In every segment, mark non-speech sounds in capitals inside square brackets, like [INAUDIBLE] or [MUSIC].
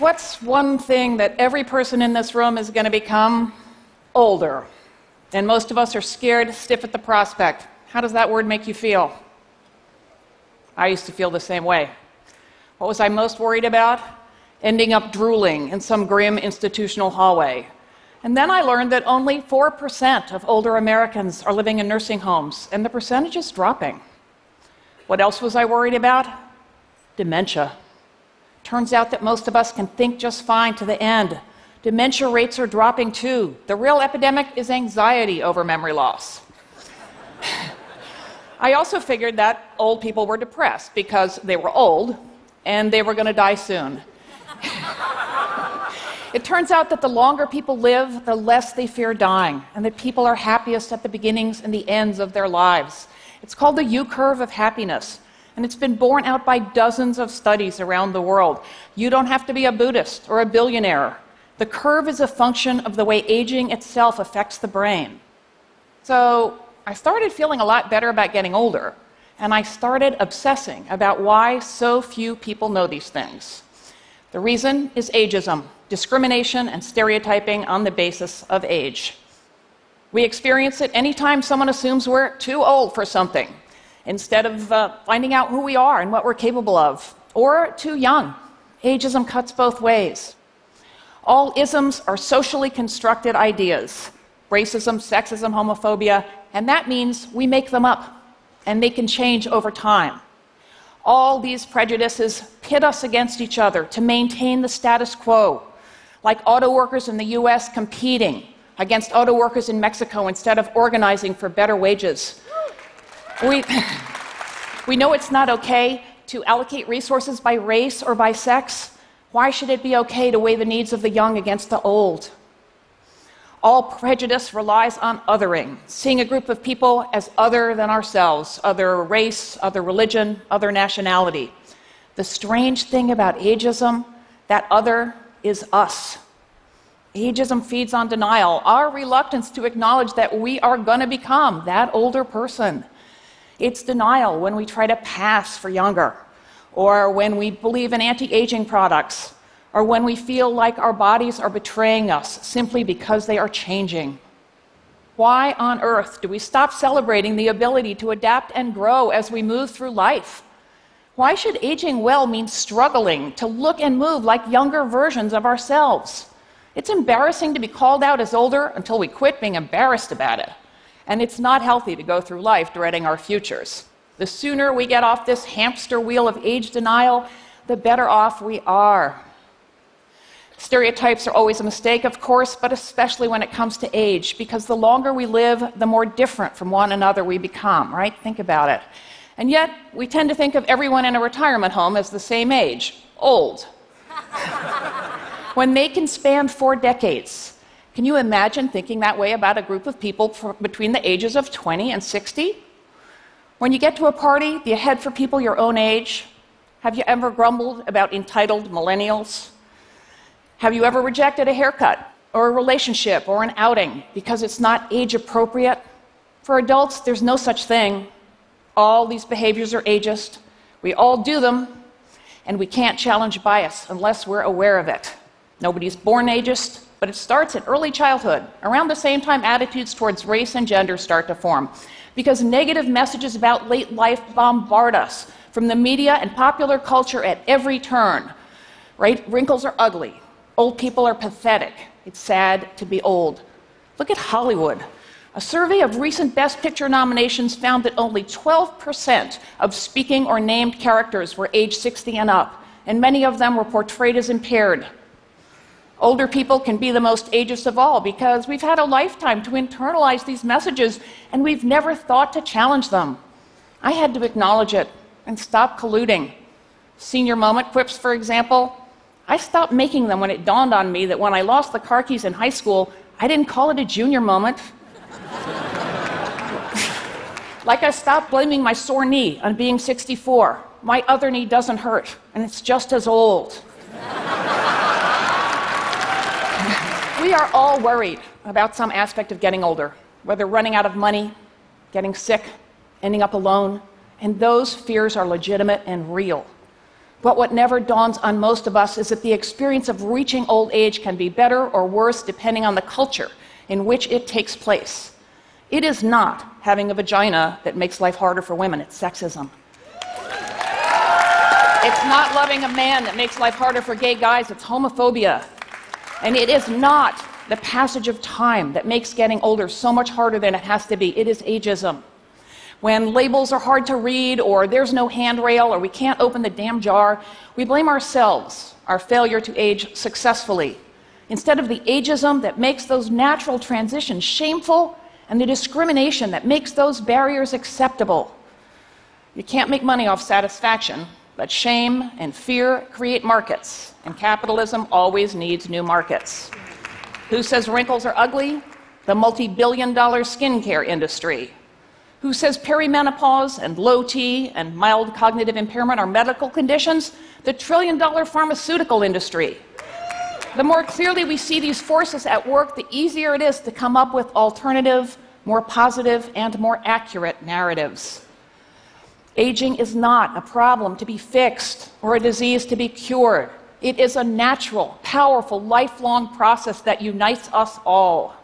What's one thing that every person in this room is going to become? Older. And most of us are scared stiff at the prospect. How does that word make you feel? I used to feel the same way. What was I most worried about? Ending up drooling in some grim institutional hallway. And then I learned that only 4% of older Americans are living in nursing homes, and the percentage is dropping. What else was I worried about? Dementia. Turns out that most of us can think just fine to the end. Dementia rates are dropping too. The real epidemic is anxiety over memory loss. [SIGHS] I also figured that old people were depressed because they were old and they were going to die soon. [LAUGHS] it turns out that the longer people live, the less they fear dying, and that people are happiest at the beginnings and the ends of their lives. It's called the U curve of happiness. And it's been borne out by dozens of studies around the world. You don't have to be a Buddhist or a billionaire. The curve is a function of the way aging itself affects the brain. So I started feeling a lot better about getting older, and I started obsessing about why so few people know these things. The reason is ageism, discrimination and stereotyping on the basis of age. We experience it anytime someone assumes we're too old for something instead of uh, finding out who we are and what we're capable of, or too young. Ageism cuts both ways. All isms are socially constructed ideas racism, sexism, homophobia, and that means we make them up and they can change over time. All these prejudices pit us against each other to maintain the status quo, like auto workers in the US competing against auto workers in Mexico instead of organizing for better wages. We, we know it's not okay to allocate resources by race or by sex. Why should it be okay to weigh the needs of the young against the old? All prejudice relies on othering, seeing a group of people as other than ourselves, other race, other religion, other nationality. The strange thing about ageism, that other is us. Ageism feeds on denial, our reluctance to acknowledge that we are going to become that older person. It's denial when we try to pass for younger, or when we believe in anti aging products, or when we feel like our bodies are betraying us simply because they are changing. Why on earth do we stop celebrating the ability to adapt and grow as we move through life? Why should aging well mean struggling to look and move like younger versions of ourselves? It's embarrassing to be called out as older until we quit being embarrassed about it. And it's not healthy to go through life dreading our futures. The sooner we get off this hamster wheel of age denial, the better off we are. Stereotypes are always a mistake, of course, but especially when it comes to age, because the longer we live, the more different from one another we become, right? Think about it. And yet, we tend to think of everyone in a retirement home as the same age old. [LAUGHS] when they can span four decades, can you imagine thinking that way about a group of people between the ages of 20 and 60? When you get to a party, do you head for people your own age? Have you ever grumbled about entitled millennials? Have you ever rejected a haircut or a relationship or an outing because it's not age appropriate? For adults, there's no such thing. All these behaviors are ageist. We all do them, and we can't challenge bias unless we're aware of it. Nobody's born ageist, but it starts in early childhood, around the same time attitudes towards race and gender start to form. Because negative messages about late life bombard us from the media and popular culture at every turn. Right? Wrinkles are ugly. Old people are pathetic. It's sad to be old. Look at Hollywood. A survey of recent Best Picture nominations found that only 12% of speaking or named characters were age 60 and up, and many of them were portrayed as impaired. Older people can be the most ageist of all because we've had a lifetime to internalize these messages and we've never thought to challenge them. I had to acknowledge it and stop colluding. Senior moment quips, for example, I stopped making them when it dawned on me that when I lost the car keys in high school, I didn't call it a junior moment. [LAUGHS] like I stopped blaming my sore knee on being 64. My other knee doesn't hurt, and it's just as old. We are all worried about some aspect of getting older, whether running out of money, getting sick, ending up alone, and those fears are legitimate and real. But what never dawns on most of us is that the experience of reaching old age can be better or worse depending on the culture in which it takes place. It is not having a vagina that makes life harder for women, it's sexism. It's not loving a man that makes life harder for gay guys, it's homophobia. And it is not the passage of time that makes getting older so much harder than it has to be. It is ageism. When labels are hard to read, or there's no handrail, or we can't open the damn jar, we blame ourselves, our failure to age successfully, instead of the ageism that makes those natural transitions shameful and the discrimination that makes those barriers acceptable. You can't make money off satisfaction, but shame and fear create markets, and capitalism always needs new markets. Who says wrinkles are ugly? The multi billion dollar skincare industry. Who says perimenopause and low T and mild cognitive impairment are medical conditions? The trillion dollar pharmaceutical industry. The more clearly we see these forces at work, the easier it is to come up with alternative, more positive, and more accurate narratives. Aging is not a problem to be fixed or a disease to be cured. It is a natural, powerful, lifelong process that unites us all.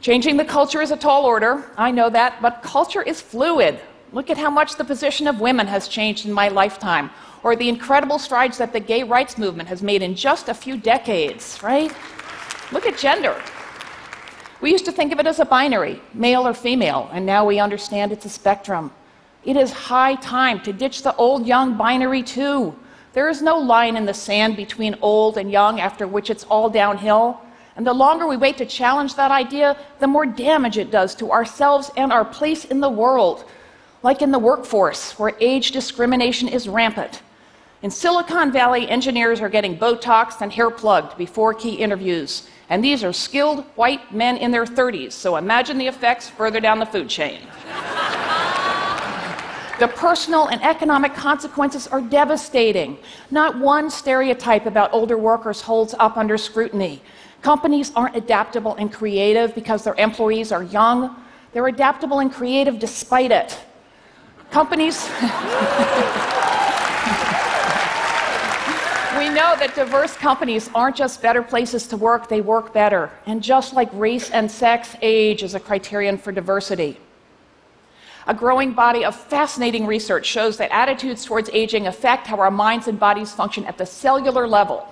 Changing the culture is a tall order, I know that, but culture is fluid. Look at how much the position of women has changed in my lifetime, or the incredible strides that the gay rights movement has made in just a few decades, right? Look at gender. We used to think of it as a binary, male or female, and now we understand it's a spectrum. It is high time to ditch the old young binary too. There is no line in the sand between old and young after which it's all downhill. And the longer we wait to challenge that idea, the more damage it does to ourselves and our place in the world, like in the workforce, where age discrimination is rampant. In Silicon Valley, engineers are getting Botox and hair plugged before key interviews. And these are skilled white men in their 30s, so imagine the effects further down the food chain. The personal and economic consequences are devastating. Not one stereotype about older workers holds up under scrutiny. Companies aren't adaptable and creative because their employees are young. They're adaptable and creative despite it. Companies. [LAUGHS] we know that diverse companies aren't just better places to work, they work better. And just like race and sex, age is a criterion for diversity. A growing body of fascinating research shows that attitudes towards aging affect how our minds and bodies function at the cellular level.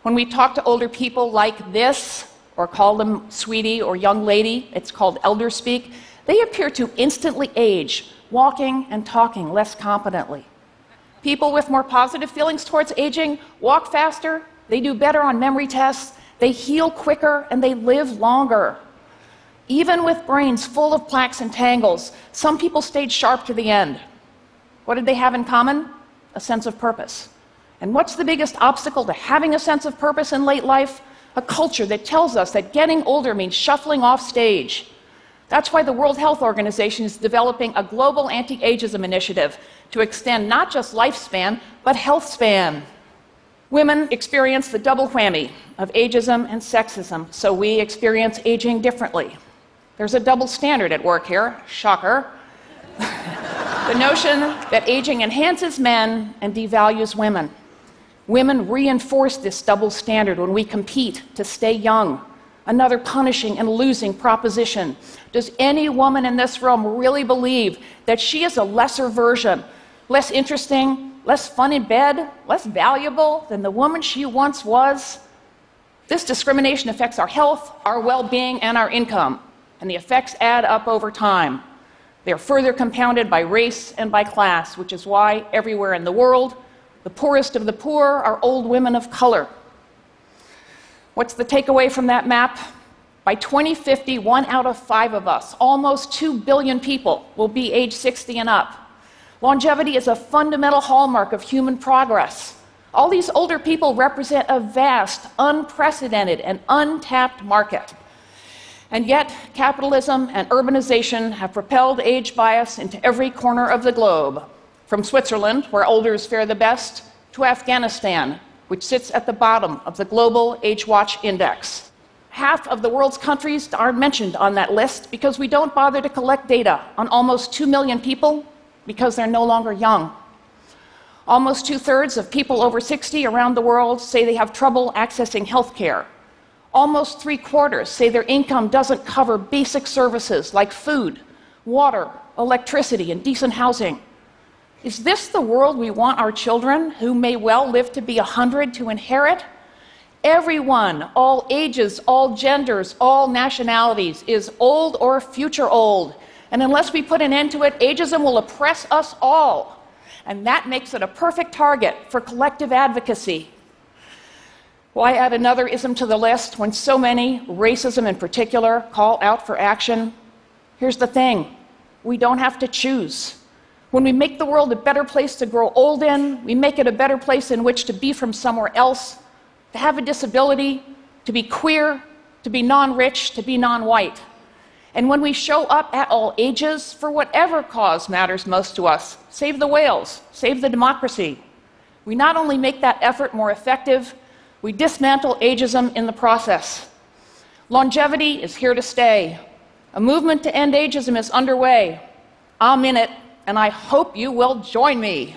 When we talk to older people like this, or call them sweetie or young lady, it's called elder speak, they appear to instantly age, walking and talking less competently. People with more positive feelings towards aging walk faster, they do better on memory tests, they heal quicker, and they live longer. Even with brains full of plaques and tangles, some people stayed sharp to the end. What did they have in common? A sense of purpose. And what's the biggest obstacle to having a sense of purpose in late life? A culture that tells us that getting older means shuffling off stage. That's why the World Health Organization is developing a global anti ageism initiative to extend not just lifespan, but health span. Women experience the double whammy of ageism and sexism, so we experience aging differently. There's a double standard at work here, shocker. [LAUGHS] the notion that aging enhances men and devalues women. Women reinforce this double standard when we compete to stay young. Another punishing and losing proposition. Does any woman in this room really believe that she is a lesser version, less interesting, less fun in bed, less valuable than the woman she once was? This discrimination affects our health, our well being, and our income and the effects add up over time. They are further compounded by race and by class, which is why everywhere in the world, the poorest of the poor are old women of color. What's the takeaway from that map? By 2050, one out of five of us, almost 2 billion people, will be age 60 and up. Longevity is a fundamental hallmark of human progress. All these older people represent a vast, unprecedented, and untapped market. And yet, capitalism and urbanization have propelled age bias into every corner of the globe, from Switzerland, where elders fare the best, to Afghanistan, which sits at the bottom of the global Age Watch Index. Half of the world's countries aren't mentioned on that list because we don't bother to collect data on almost 2 million people because they're no longer young. Almost two thirds of people over 60 around the world say they have trouble accessing health care. Almost three quarters say their income doesn't cover basic services like food, water, electricity, and decent housing. Is this the world we want our children, who may well live to be 100, to inherit? Everyone, all ages, all genders, all nationalities, is old or future old. And unless we put an end to it, ageism will oppress us all. And that makes it a perfect target for collective advocacy. Why add another ism to the list when so many, racism in particular, call out for action? Here's the thing we don't have to choose. When we make the world a better place to grow old in, we make it a better place in which to be from somewhere else, to have a disability, to be queer, to be non rich, to be non white. And when we show up at all ages for whatever cause matters most to us save the whales, save the democracy we not only make that effort more effective, we dismantle ageism in the process. Longevity is here to stay. A movement to end ageism is underway. I'm in it, and I hope you will join me.